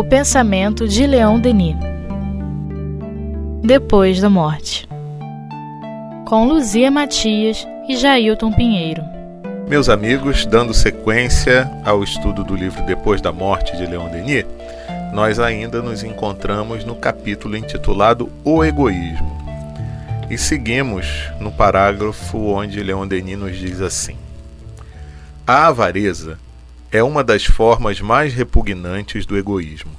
O pensamento de Leon Denis. Depois da morte. Com Luzia Matias e Jailton Pinheiro. Meus amigos, dando sequência ao estudo do livro Depois da Morte de Leon Denis, nós ainda nos encontramos no capítulo intitulado O Egoísmo. E seguimos no parágrafo onde Leon Denis nos diz assim: A avareza é uma das formas mais repugnantes do egoísmo.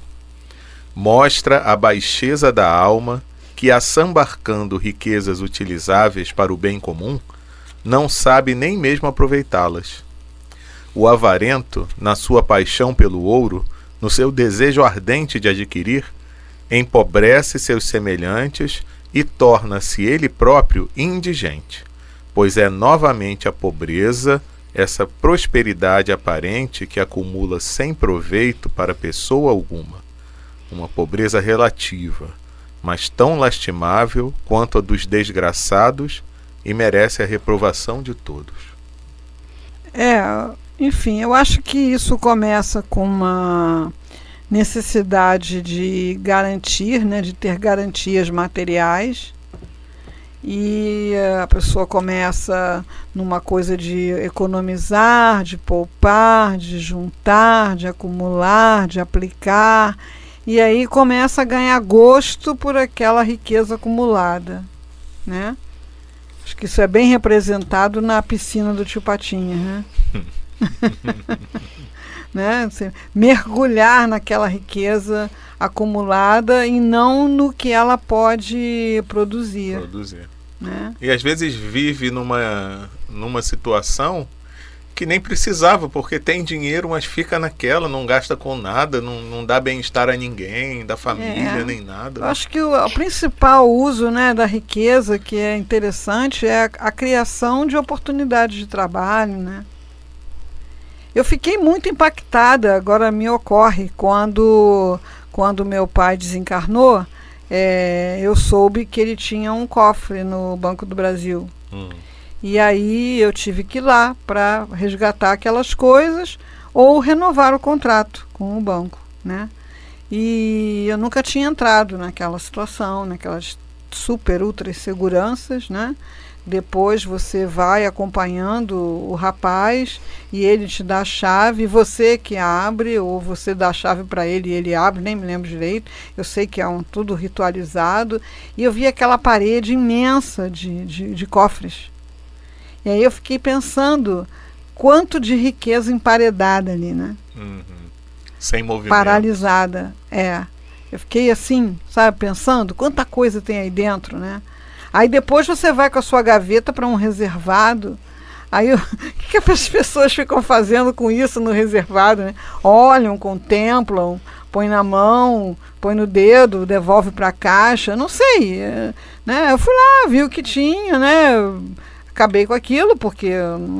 Mostra a baixeza da alma que, assambarcando riquezas utilizáveis para o bem comum, não sabe nem mesmo aproveitá-las. O avarento, na sua paixão pelo ouro, no seu desejo ardente de adquirir, empobrece seus semelhantes e torna-se ele próprio indigente, pois é novamente a pobreza, essa prosperidade aparente que acumula sem proveito para pessoa alguma, uma pobreza relativa, mas tão lastimável quanto a dos desgraçados e merece a reprovação de todos. É, enfim, eu acho que isso começa com uma necessidade de garantir, né, de ter garantias materiais. E a pessoa começa numa coisa de economizar, de poupar, de juntar, de acumular, de aplicar, e aí começa a ganhar gosto por aquela riqueza acumulada, né? Acho que isso é bem representado na piscina do tio Patinha, né? né? Você mergulhar naquela riqueza acumulada e não no que ela pode produzir. Produzir. Né? E às vezes vive numa, numa situação que nem precisava, porque tem dinheiro, mas fica naquela, não gasta com nada, não, não dá bem-estar a ninguém, da família, É. nem nada. Eu acho que o, o principal uso né, da riqueza que é interessante é a, a criação de oportunidades de trabalho. Né? Eu fiquei muito impactada, agora me ocorre, quando, quando meu pai desencarnou, é, eu soube que ele tinha um cofre no Banco do Brasil. Hum. E aí eu tive que ir lá para resgatar aquelas coisas ou renovar o contrato com o banco, né? E eu nunca tinha entrado naquela situação, naquelas super ultra seguranças, né? Depois você vai acompanhando o rapaz e ele te dá a chave, você que abre, ou você dá a chave para ele e ele abre, nem me lembro direito. Eu sei que é um tudo ritualizado. E eu vi aquela parede imensa de, de, de cofres. E aí eu fiquei pensando quanto de riqueza emparedada ali, né? Uhum. Sem movimento. Paralisada. É. Eu fiquei assim, sabe, pensando quanta coisa tem aí dentro, né? Aí depois você vai com a sua gaveta para um reservado. Aí o que, que as pessoas ficam fazendo com isso no reservado, né? Olham, contemplam, põe na mão, põe no dedo, devolve para a caixa, não sei, é, né? Eu fui lá, vi o que tinha, né? Acabei com aquilo porque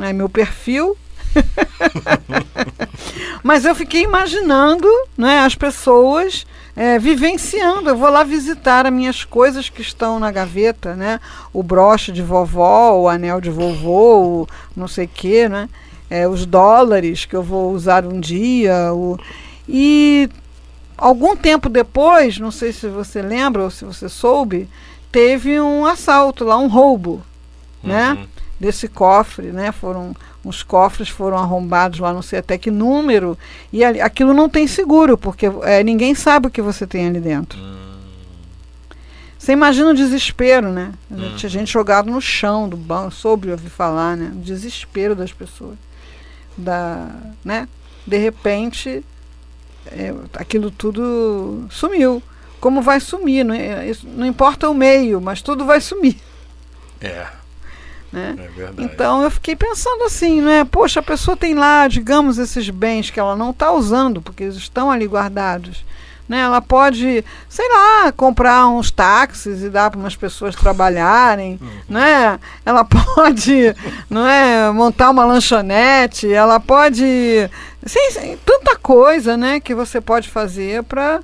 é meu perfil. Mas eu fiquei imaginando né, as pessoas é, vivenciando. Eu vou lá visitar as minhas coisas que estão na gaveta, né? O broche de vovó, o anel de vovô, o não sei o quê, né? É, os dólares que eu vou usar um dia. O... E algum tempo depois, não sei se você lembra ou se você soube, teve um assalto lá, um roubo, né? Desse cofre, né? Foram uns cofres foram arrombados lá, não sei até que número, e ali- aquilo não tem seguro, porque é, ninguém sabe o que você tem ali dentro. Hum. Você imagina o desespero, né? Uhum. Tinha gente jogado no chão do banco, soube ouvir falar, né? O desespero das pessoas. Da, né? De repente, é, aquilo tudo sumiu. Como vai sumir? Não, é- isso- não importa o meio, mas tudo vai sumir. É, Né? é. Então eu fiquei pensando assim, né? Poxa, a pessoa tem lá, digamos, esses bens que ela não está usando, porque eles estão ali guardados. Né? Ela pode, sei lá, comprar uns táxis e dar para umas pessoas trabalharem, né? Ela pode, não é, montar uma lanchonete, ela pode, sim, sim, tanta coisa, né, que você pode fazer para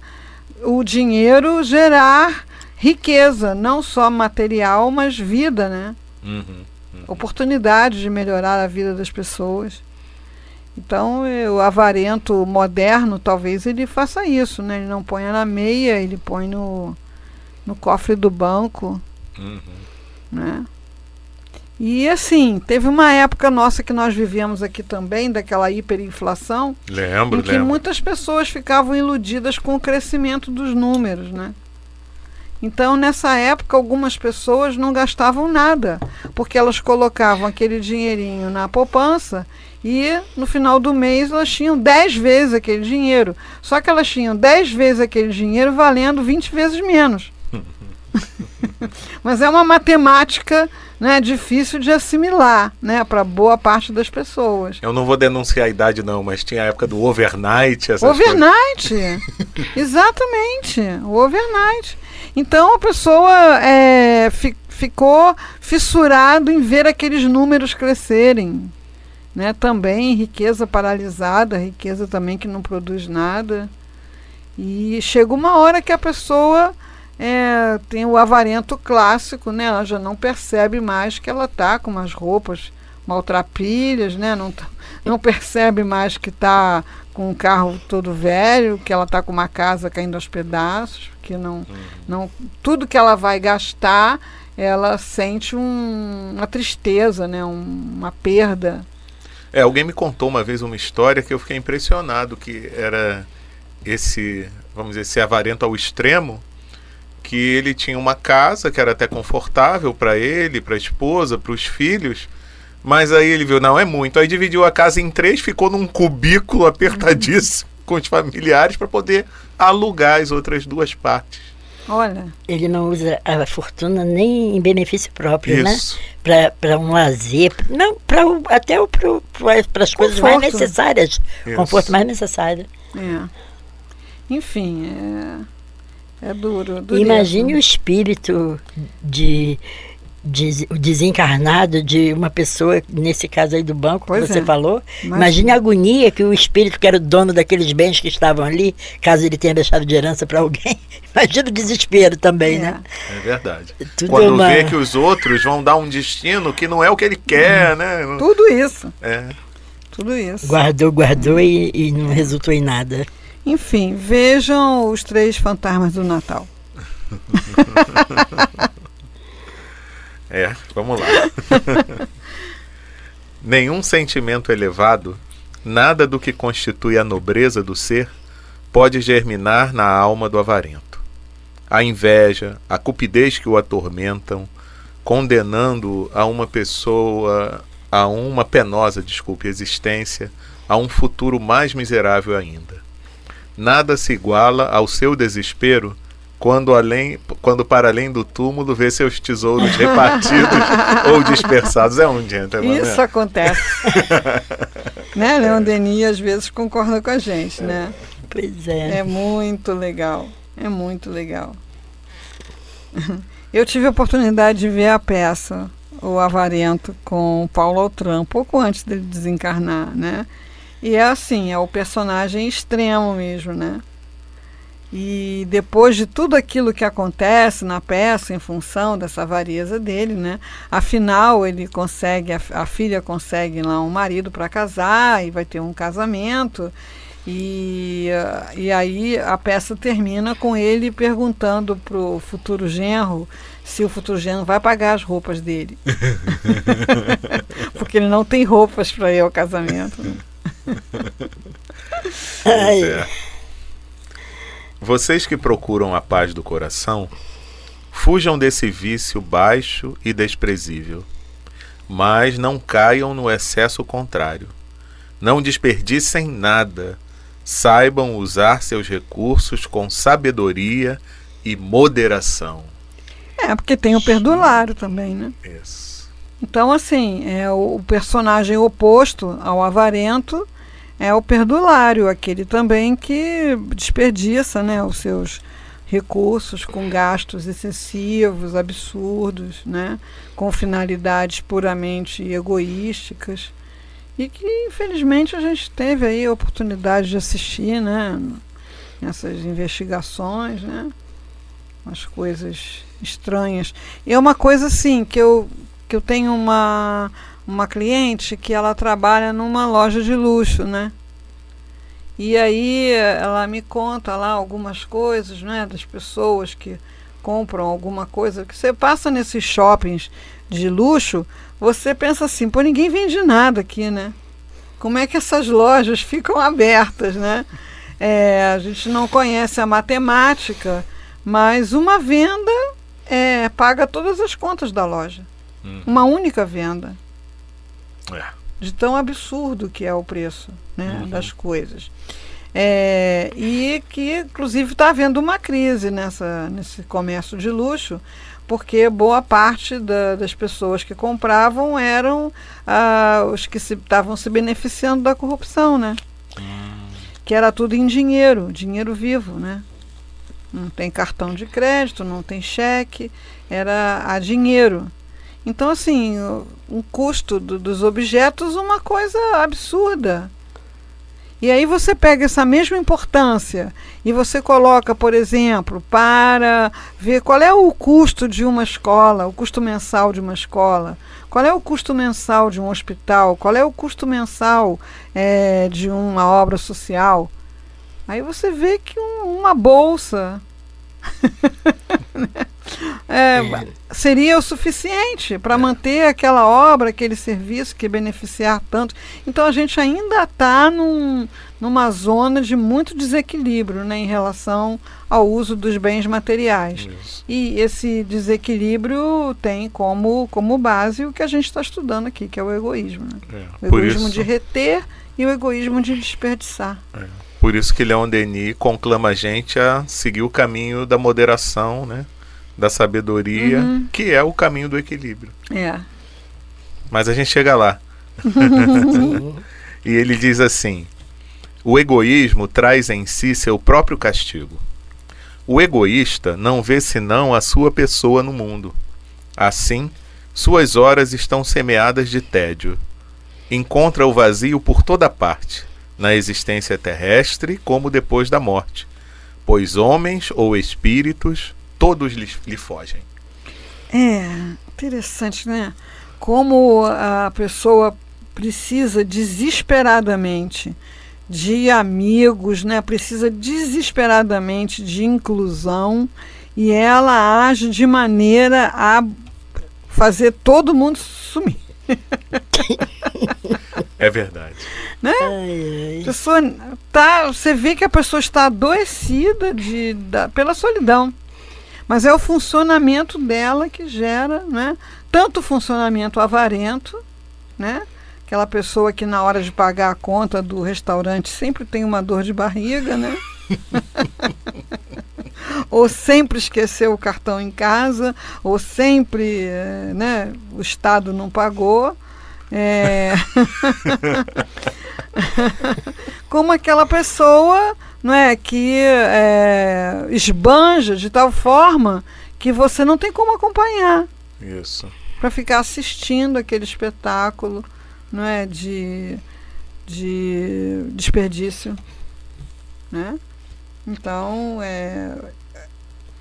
o dinheiro gerar riqueza, não só material, mas vida, né? Uhum. Oportunidade de melhorar a vida das pessoas. Então, o avarento moderno, talvez ele faça isso, né? Ele não põe na meia, ele põe no, no cofre do banco, Uhum. né? E assim, teve uma época nossa que nós vivemos aqui também, daquela hiperinflação, Lembro, em que lembro. muitas pessoas ficavam iludidas com o crescimento dos números, né? Então, nessa época, algumas pessoas não gastavam nada, porque elas colocavam aquele dinheirinho na poupança e no final do mês elas tinham 10 vezes aquele dinheiro. Só que elas tinham 10 vezes aquele dinheiro valendo 20 vezes menos. Mas é uma matemática né, difícil de assimilar né, para boa parte das pessoas. Eu não vou denunciar a idade, não, mas tinha a época do overnight. Overnight, exatamente, o overnight. Então a pessoa é, fi- ficou fissurado em ver aqueles números crescerem, né? Também riqueza paralisada, riqueza também que não produz nada. E chega uma hora que a pessoa é, tem o avarento clássico, né? Ela já não percebe mais que ela está com umas roupas maltrapilhas, né? Não, tá- não percebe mais que está com um carro todo velho, que ela está com uma casa caindo aos pedaços, que não, não tudo que ela vai gastar, ela sente um- uma tristeza, né? Um- uma perda. É, alguém me contou uma vez uma história que eu fiquei impressionado, que era esse, vamos dizer, esse avarento ao extremo, que ele tinha uma casa que era até confortável para ele, para a esposa, para os filhos, mas aí ele viu, não é muito, aí dividiu a casa em três, ficou num cubículo apertadíssimo com os familiares para poder alugar as outras duas partes. Olha, Ele não usa a fortuna nem em benefício próprio, Isso. né? Para um lazer. Não, pra, o- até para as coisas mais necessárias. Isso. Conforto mais necessário. é. Enfim, é, é duro. Imagine o espírito de, de- o desencarnado de uma pessoa, nesse caso aí do banco Pois que você é. falou. Imagina. Imagine a agonia que o espírito, que era o dono daqueles bens que estavam ali, caso ele tenha deixado de herança para alguém. Imagina o desespero também, É. né? É verdade. Tudo Quando é uma- vê que os outros vão dar um destino que não é o que ele quer, né? Tudo isso, É. tudo isso. Guardou, guardou e, e não resultou em nada. Enfim, vejam os três fantasmas do Natal. É, vamos lá. Nenhum sentimento elevado, nada do que constitui a nobreza do ser, pode germinar na alma do avarento. A inveja, a cupidez que o atormentam, condenando a uma pessoa a uma penosa, desculpe, existência, a um futuro mais miserável ainda. Nada se iguala ao seu desespero quando, além, quando para além do túmulo vê seus tesouros repartidos ou dispersados. É um gentleman, Isso né? acontece. né? Leon Denis às vezes concorda com a gente, né? Pois é. É muito legal. É muito legal. Eu tive a oportunidade de ver a peça O Avarento com o Paulo Altran, pouco antes dele desencarnar, né? E é assim, é o personagem extremo mesmo, né? E depois de tudo aquilo que acontece na peça, em função dessa avareza dele, né? Afinal, ele consegue, a, a filha consegue lá um marido para casar e vai ter um casamento. E, e aí a peça termina com ele perguntando pro futuro genro se o futuro genro vai pagar as roupas dele. Porque ele não tem roupas para ir ao casamento. né? Ai. Vocês que procuram a paz do coração, fujam desse vício baixo e desprezível, mas não caiam no excesso contrário. Não desperdicem nada. Saibam usar seus recursos com sabedoria e moderação. É, porque tem o perdulário também, né? Isso. Então, assim, é o, o personagem oposto ao avarento é o perdulário, aquele também que desperdiça né, os seus recursos com gastos excessivos, absurdos, né, com finalidades puramente egoísticas. E que, infelizmente, a gente teve aí a oportunidade de assistir né, nessas investigações, né, umas coisas estranhas. E é uma coisa, assim, que eu, que eu tenho uma, uma cliente que ela trabalha numa loja de luxo, né? E aí ela me conta lá algumas coisas, né, das pessoas que compram alguma coisa que você passa nesses shoppings de luxo, você pensa assim, pô, ninguém vende nada aqui, né? Como é que essas lojas ficam abertas, né? É, a gente não conhece a matemática, mas uma venda é, paga todas as contas da loja. Hum. Uma única venda. É. De tão absurdo que é o preço né, uhum. das coisas. É, e que, inclusive, está havendo uma crise nessa, nesse comércio de luxo, porque boa parte da, das pessoas que compravam eram ah, os que estavam se, se, beneficiando da corrupção, né? Hum. Que era tudo em dinheiro, dinheiro vivo, né? Não tem cartão de crédito, não tem cheque, era a dinheiro. Então, assim, um custo do, dos objetos, uma coisa absurda. E aí você pega essa mesma importância e você coloca, por exemplo, para ver qual é o custo de uma escola, o custo mensal de uma escola, qual é o custo mensal de um hospital, qual é o custo mensal é, de uma obra social. Aí você vê que um, uma bolsa é, é. seria o suficiente para manter aquela obra, aquele serviço que beneficiar tanto. Então a gente ainda está num, numa zona de muito desequilíbrio né, em relação ao uso dos bens materiais. Isso. E esse desequilíbrio tem como, como base o que a gente está estudando aqui, que é o egoísmo. Né? É. O egoísmo isso... de reter e o egoísmo de desperdiçar. É. Por isso que Leon Denis conclama a gente a seguir o caminho da moderação, né? Da sabedoria, uhum. que é o caminho do equilíbrio. É. Mas a gente chega lá. e ele diz assim: o egoísmo traz em si seu próprio castigo. O egoísta não vê senão a sua pessoa no mundo. Assim, suas horas estão semeadas de tédio. Encontra o vazio por toda parte, na existência terrestre como depois da morte, pois homens ou espíritos todos lhe, lhe fogem. É, interessante, né? Como a pessoa precisa desesperadamente de amigos, né? Precisa desesperadamente de inclusão e ela age de maneira a fazer todo mundo sumir. É verdade. Né? Ai, ai. Pessoa tá, você vê que a pessoa está adoecida de, da, pela solidão. Mas é o funcionamento dela que gera, né? Tanto o funcionamento avarento, né? Aquela pessoa que na hora de pagar a conta do restaurante sempre tem uma dor de barriga, né? ou sempre esqueceu o cartão em casa, ou sempre eh, né, o Estado não pagou. É... Como aquela pessoa não é que é, esbanja de tal forma que você não tem como acompanhar. Isso. Para ficar assistindo aquele espetáculo, não é de, de desperdício, né? Então, é,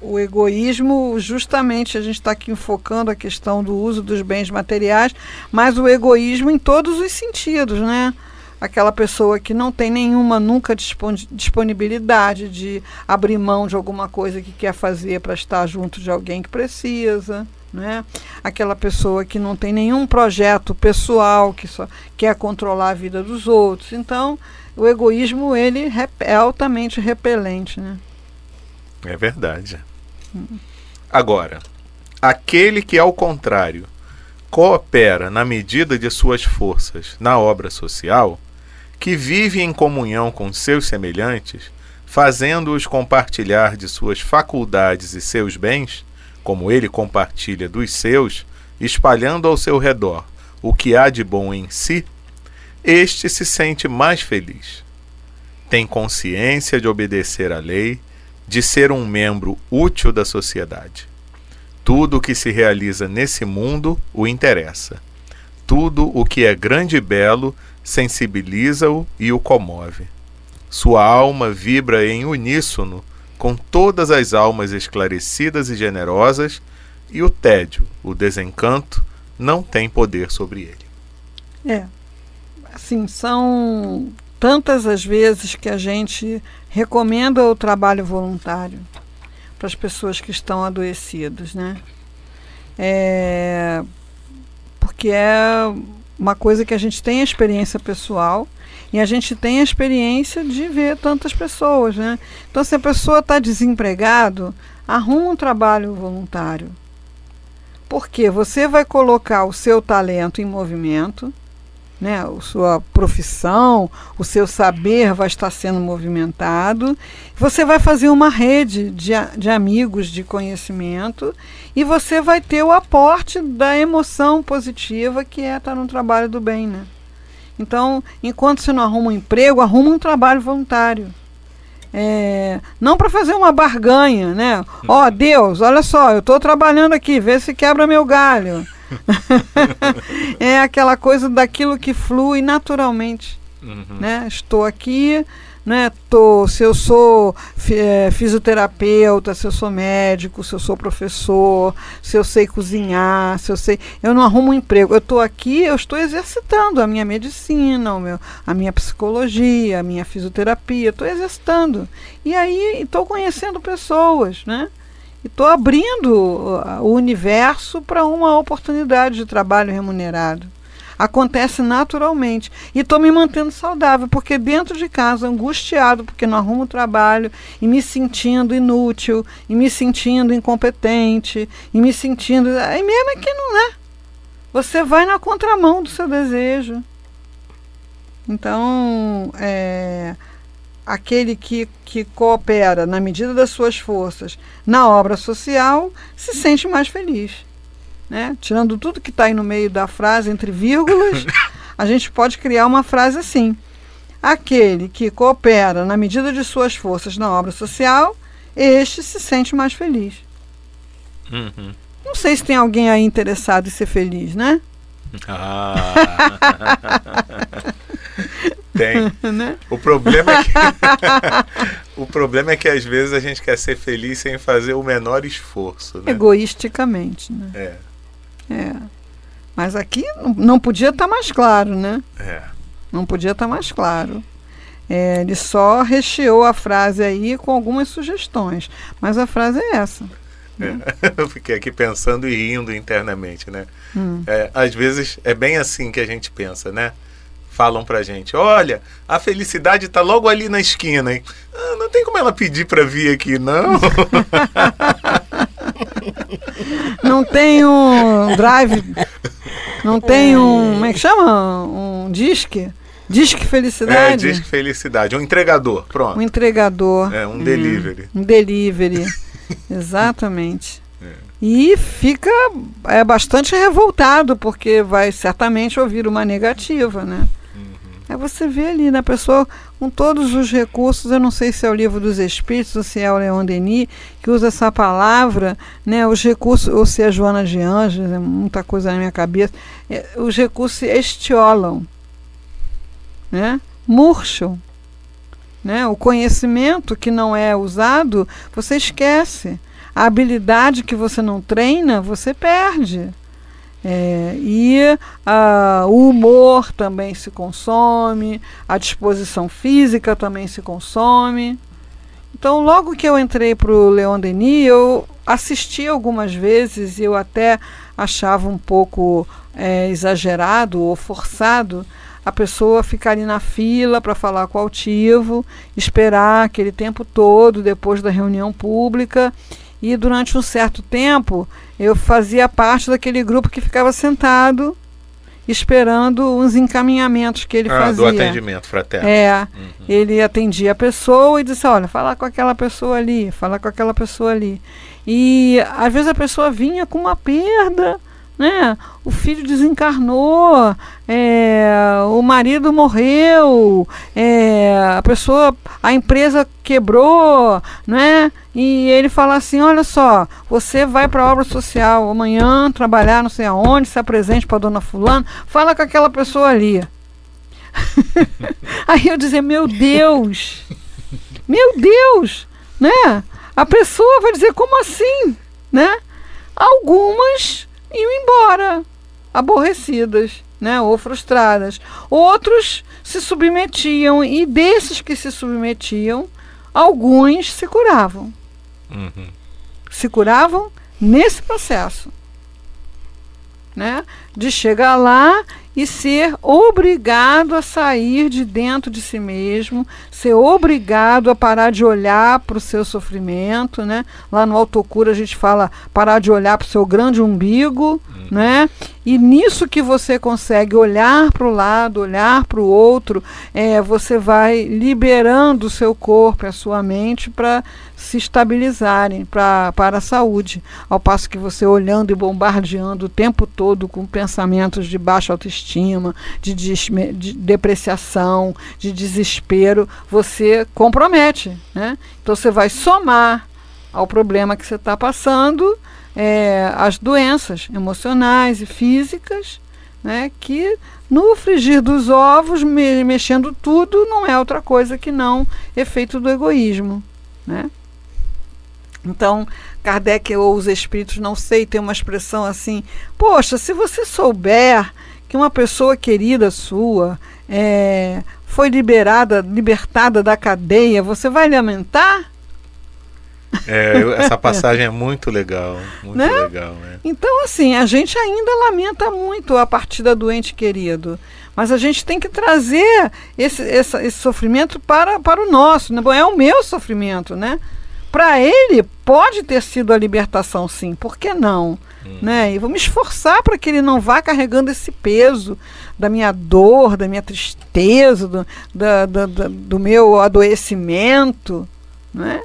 o egoísmo, justamente a gente está aqui enfocando a questão do uso dos bens materiais, mas o egoísmo em todos os sentidos, né? Aquela pessoa que não tem nenhuma nunca disponibilidade de abrir mão de alguma coisa que quer fazer para estar junto de alguém que precisa, né? Aquela pessoa que não tem nenhum projeto pessoal, que só quer controlar a vida dos outros. Então, o egoísmo ele é altamente repelente, né? É verdade. Agora, aquele que ao contrário coopera na medida de suas forças na obra social, que vive em comunhão com seus semelhantes, fazendo-os compartilhar de suas faculdades e seus bens, como ele compartilha dos seus, espalhando ao seu redor o que há de bom em si, este se sente mais feliz. Tem consciência de obedecer à lei, de ser um membro útil da sociedade. Tudo o que se realiza nesse mundo o interessa. Tudo o que é grande e belo sensibiliza-o e o comove. Sua alma vibra em uníssono com todas as almas esclarecidas e generosas, e o tédio, o desencanto, não tem poder sobre ele. É. Assim, são tantas as vezes que a gente recomenda o trabalho voluntário para as pessoas que estão adoecidas, né? É, porque é uma coisa que a gente tem a experiência pessoal e a gente tem a experiência de ver tantas pessoas, né? Então, se a pessoa está desempregado, arruma um trabalho voluntário. Porque você vai colocar o seu talento em movimento, né? a sua profissão, o seu saber vai estar sendo movimentado. Você vai fazer uma rede de, de amigos de conhecimento e você vai ter o aporte da emoção positiva que é estar no trabalho do bem. Né? Então, enquanto você não arruma um emprego, arruma um trabalho voluntário. É, não para fazer uma barganha, né? Ó, oh, Deus, olha só, eu estou trabalhando aqui, vê se quebra meu galho. é aquela coisa daquilo que flui naturalmente. Uhum. Né? Estou aqui, né? Tô, se eu sou é, fisioterapeuta, se eu sou médico, se eu sou professor, se eu sei cozinhar, se eu sei. Eu não arrumo um emprego. Eu estou aqui, eu estou exercitando a minha medicina, o meu, a minha psicologia, a minha fisioterapia, estou exercitando. E aí estou conhecendo pessoas, né? Estou abrindo o universo para uma oportunidade de trabalho remunerado acontece naturalmente. E estou me mantendo saudável, porque dentro de casa, angustiado, porque não arrumo trabalho, e me sentindo inútil, e me sentindo incompetente, e me sentindo. Aí mesmo é que não é. Você vai na contramão do seu desejo. Então, é, aquele que, que coopera na medida das suas forças na obra social se sente mais feliz né? Tirando tudo que está aí no meio da frase, entre vírgulas, a gente pode criar uma frase assim: aquele que coopera na medida de suas forças na obra social, este se sente mais feliz. Uhum. Não sei se tem alguém aí interessado em ser feliz, né? Ah. tem. Né? O problema é que o problema é que às vezes a gente quer ser feliz sem fazer o menor esforço, né? Egoisticamente, né? É. É. Mas aqui não podia estar tá mais claro, né? É. Não podia estar tá mais claro. É, ele só recheou a frase aí com algumas sugestões. Mas a frase é essa. Né? É. Eu fiquei aqui pensando e rindo internamente, né? Hum. É, às vezes é bem assim que a gente pensa, né? Falam pra gente, olha, a felicidade tá logo ali na esquina, hein? Ah, não tem como ela pedir pra vir aqui, não. Não tem um drive. Não tem um. Como é que chama? Um disque? Disque Felicidade? É, Disque Felicidade. Um entregador, pronto. Um entregador. É, um delivery. um delivery. Exatamente. É. E fica é bastante revoltado, porque vai certamente ouvir uma negativa, né? Aí você vê ali na né, pessoa com todos os recursos, eu não sei se é o livro dos Espíritos ou se é o Leon Denis que usa essa palavra, né, os recursos, ou se é a Joana de Anjos, é muita coisa na minha cabeça, é, os recursos estiolam, né, murcham. Né, o conhecimento que não é usado, você esquece. A habilidade que você não treina, você perde. É, e o humor também se consome, a disposição física também se consome. Então, logo que eu entrei para o Leon Denis, eu assisti algumas vezes e eu até achava um pouco é, exagerado ou forçado a pessoa ficar ali na fila para falar com o altivo, esperar aquele tempo todo depois da reunião pública e durante um certo tempo eu fazia parte daquele grupo que ficava sentado esperando uns encaminhamentos que ele ah, fazia. Do atendimento fraterno. É. Uhum. Ele atendia a pessoa e disse: Olha, fala com aquela pessoa ali, fala com aquela pessoa ali. E às vezes a pessoa vinha com uma perda né? O filho desencarnou, é, o marido morreu, é, a pessoa, a empresa quebrou, né? E ele fala assim: olha só, você vai para a obra social amanhã trabalhar não sei aonde, se apresente para dona fulano, fala com aquela pessoa ali. Aí eu dizer, meu Deus, meu Deus, né? A pessoa vai dizer, como assim, né? Algumas iam embora, aborrecidas. né, ou frustradas. Outros se submetiam e desses que se submetiam, alguns se curavam. Uhum. Se curavam nesse processo, né, de chegar lá e ser obrigado a sair de dentro de si mesmo, ser obrigado a parar de olhar para o seu sofrimento, né? Lá no autocura a gente fala parar de olhar para o seu grande umbigo, né? E nisso que você consegue olhar para o lado, olhar para o outro, é, você vai liberando o seu corpo a sua mente para se estabilizarem pra, para a saúde. Ao passo que você olhando e bombardeando o tempo todo com pensamentos de baixa autoestima, de, desme- de depreciação, de desespero, você compromete. Né? Então você vai somar ao problema que você está passando é, as doenças emocionais e físicas, né, que no frigir dos ovos, me- mexendo tudo, não é outra coisa que não efeito do egoísmo. Né? Então, Kardec ou os espíritos, não sei, tem uma expressão assim: Poxa, se você souber que uma pessoa querida sua é, foi liberada, libertada da cadeia, você vai lamentar? É, eu- essa passagem é muito legal. Muito Né? legal, né? Então, assim, a gente ainda lamenta muito a partida do ente querido. Mas a gente tem que trazer esse, essa- esse sofrimento para, para o nosso. Né? Bom, é o meu sofrimento, né? Para ele, pode ter sido a libertação, sim. Por que não? Né? E vou me esforçar para que ele não vá carregando esse peso da minha dor, da minha tristeza, do, da, da- da- do meu adoecimento. Né?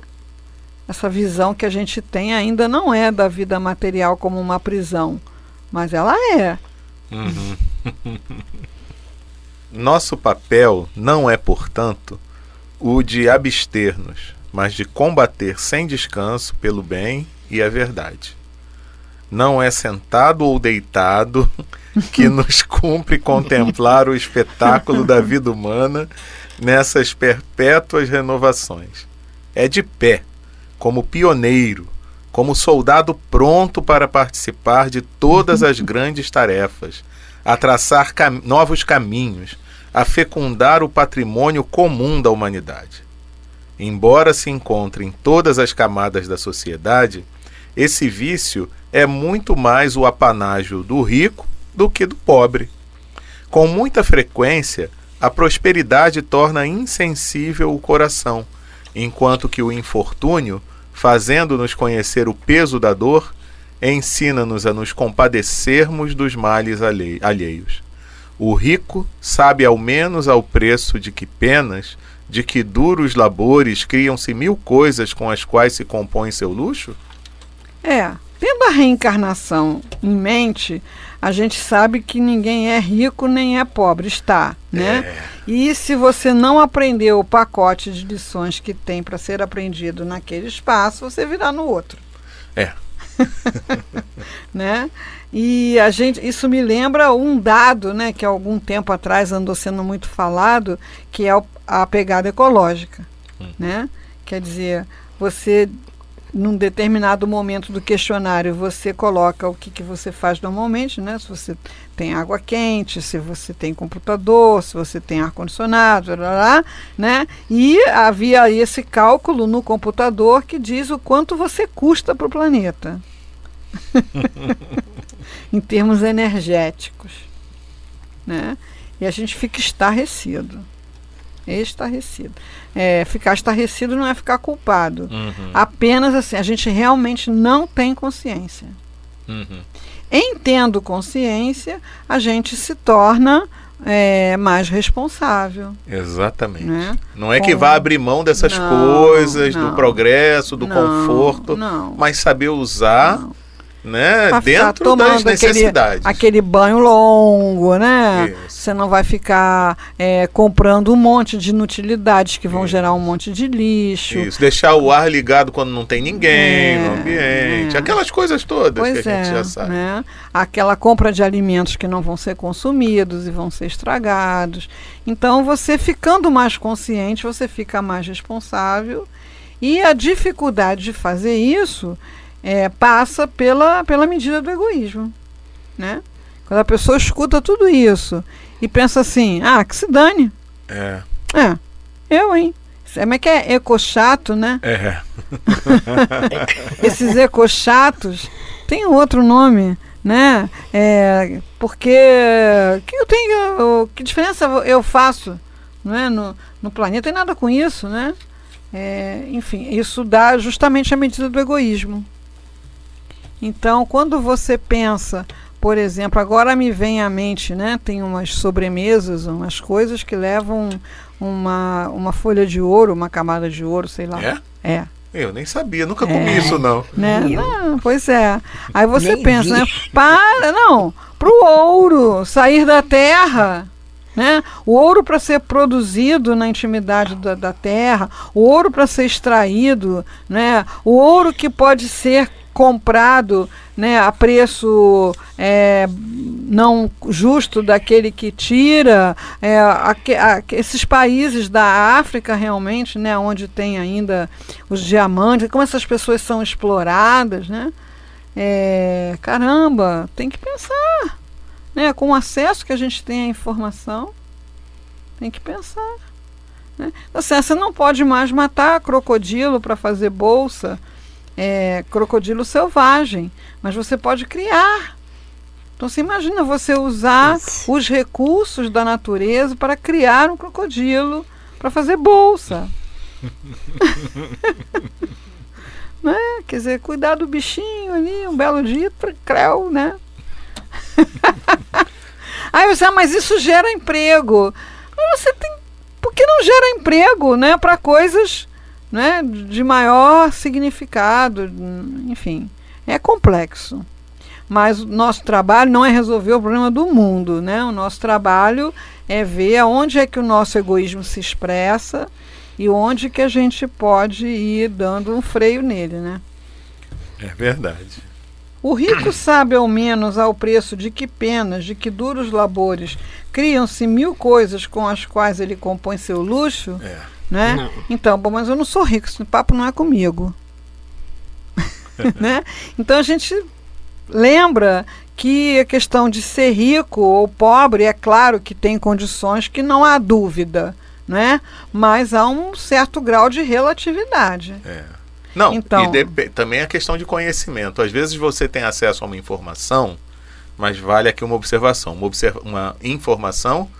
Essa visão que a gente tem ainda não é da vida material como uma prisão, mas ela é. Uhum. Nosso papel não é, portanto, o de abster-nos, mas de combater sem descanso pelo bem e a verdade. Não é sentado ou deitado que nos cumpre contemplar o espetáculo da vida humana nessas perpétuas renovações. É de pé, como pioneiro, como soldado pronto para participar de todas as grandes tarefas, a traçar cam novos caminhos, a fecundar o patrimônio comum da humanidade. Embora se encontre em todas as camadas da sociedade, esse vício é muito mais o apanágio do rico do que do pobre. Com muita frequência, a prosperidade torna insensível o coração, enquanto que o infortúnio, fazendo-nos conhecer o peso da dor, ensina-nos a nos compadecermos dos males alhei- alheios. O rico sabe ao menos ao preço de que penas, de que duros labores criam-se mil coisas com as quais se compõe seu luxo? É, tendo a reencarnação em mente, a gente sabe que ninguém é rico nem é pobre, está, né? E se você não aprendeu o pacote de lições que tem para ser aprendido naquele espaço, você virá no outro. É. né? E a gente, isso me lembra um dado, né, que há algum tempo atrás andou sendo muito falado, que é a pegada ecológica, né? Quer dizer, você num determinado momento do questionário você coloca o que, que você faz normalmente, né? Se você tem água quente, se você tem computador, se você tem ar condicionado, lá, lá, né? E havia esse cálculo no computador que diz o quanto você custa para o planeta em termos energéticos, né? E a gente fica estarrecido, estarrecido. É, ficar estarrecido não é ficar culpado. Uhum, Apenas assim, a gente realmente não tem consciência. uhum. Em tendo consciência, a gente se torna é, mais responsável. Exatamente. Né? Não é que Com- vá abrir mão dessas Não, coisas, do não. progresso, do Não, conforto, não. mas saber usar. Né, ficar dentro das necessidades. Aquele, aquele banho longo, né? Isso. Você não vai ficar é, comprando um monte de inutilidades que vão Isso. gerar um monte de lixo. Isso, deixar o ar ligado quando não tem ninguém É, no ambiente, é. aquelas coisas todas Pois que a gente é, já sabe. né? Aquela compra de alimentos que não vão ser consumidos e vão ser estragados. Então, você ficando mais consciente, você fica mais responsável. E a dificuldade de fazer isso é, passa pela, pela medida do egoísmo, né? Quando a pessoa escuta tudo isso e pensa assim, ah, que se dane. É. É, eu, hein? Como é que é ecochato, né? É. Esses ecochatos tem outro nome, né? É, porque que eu tenho, que diferença eu faço, não é? No, no planeta tem nada com isso, né? É, enfim, isso dá justamente a medida do egoísmo. Então, quando você pensa, por exemplo, agora me vem à mente, né? Tem umas sobremesas, umas coisas que levam uma, uma folha de ouro, uma camada de ouro, sei lá. É? É. Eu nem sabia, nunca comi é, isso não. Né? não. Pois é. Aí você nem pensa, vi. né? Para, não, para o ouro sair da terra. Né? O ouro para ser produzido na intimidade da, da terra, o ouro para ser extraído, né? o ouro que pode ser comprado né, a preço é, não justo daquele que tira. É, a, a, esses países da África realmente, né, onde tem ainda os diamantes, como essas pessoas são exploradas, né? É, caramba, tem que pensar. Né, com o acesso que a gente tem à informação, tem que pensar. Né? Assim, você não pode mais matar crocodilo para fazer bolsa é, crocodilo selvagem, mas você pode criar. Então você imagina você usar Isso. os recursos da natureza para criar um crocodilo para fazer bolsa. né? Quer dizer, cuidar do bichinho ali, um belo dia, creu, né? Aí você, ah, mas isso gera emprego. Mas você tem. Por que não gera emprego, né? Para coisas né, de maior significado, enfim, é complexo. Mas o nosso trabalho não é resolver o problema do mundo, né? O nosso trabalho é ver aonde é que o nosso egoísmo se expressa e onde que a gente pode ir dando um freio nele, né? É verdade. O rico sabe ao menos ao preço de que penas, de que duros labores, criam-se mil coisas com as quais ele compõe seu luxo. É né? Não. Então, bom, mas eu não sou rico, esse papo não é comigo. né? Então a gente lembra que a questão de ser rico ou pobre, é claro que tem condições que não há dúvida, né? mas há um certo grau de relatividade. É. Não, então, e também a questão de conhecimento. Às vezes você tem acesso a uma informação, mas vale aqui uma observação. Uma, observa uma informação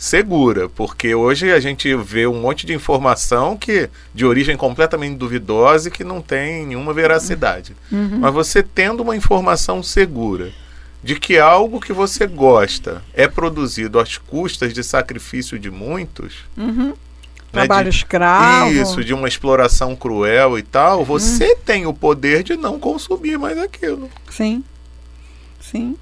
segura, porque hoje a gente vê um monte de informação que de origem completamente duvidosa e que não tem nenhuma veracidade. Uhum. Mas você tendo uma informação segura de que algo que você gosta é produzido às custas de sacrifício de muitos, uhum. né, trabalho de, escravo, isso, de uma exploração cruel e tal, você uhum. tem o poder de não consumir mais aquilo. Sim, sim.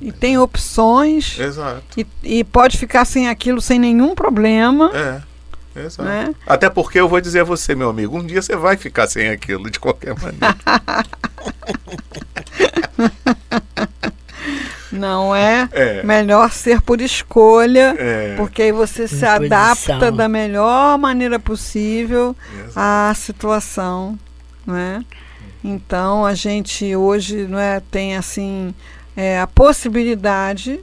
E tem opções. Exato. E, e pode ficar sem aquilo sem nenhum problema. É. Exato. Né? Até porque eu vou dizer a você, meu amigo, um dia você vai ficar sem aquilo de qualquer maneira. Não é? é? Melhor ser por escolha, é. porque aí você se adapta da melhor maneira possível Exato. à situação, não é? Então a gente hoje não é tem assim é, a possibilidade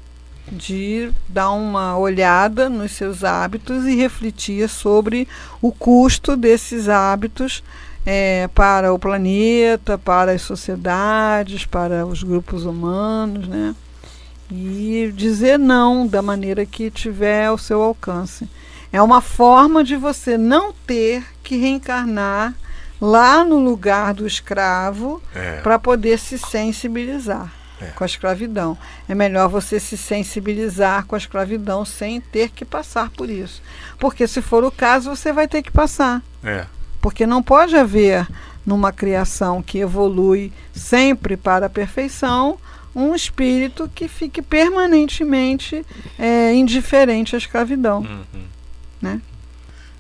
de dar uma olhada nos seus hábitos e refletir sobre o custo desses hábitos é, para o planeta, para as sociedades, para os grupos humanos, né? E dizer não da maneira que tiver ao seu alcance. É uma forma de você não ter que reencarnar lá no lugar do escravo é. para poder se sensibilizar é. com a escravidão. É melhor você se sensibilizar com a escravidão sem ter que passar por isso. Porque se for o caso, você vai ter que passar. É. Porque não pode haver numa criação que evolui sempre para a perfeição um espírito que fique permanentemente é, indiferente à escravidão. Uhum. Né?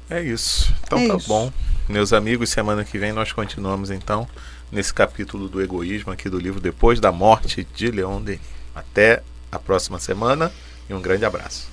É isso. Então é tá isso. bom. Meus amigos, semana que vem nós continuamos então nesse capítulo do egoísmo aqui do livro Depois da Morte de Leon Denis. Até a próxima semana e um grande abraço.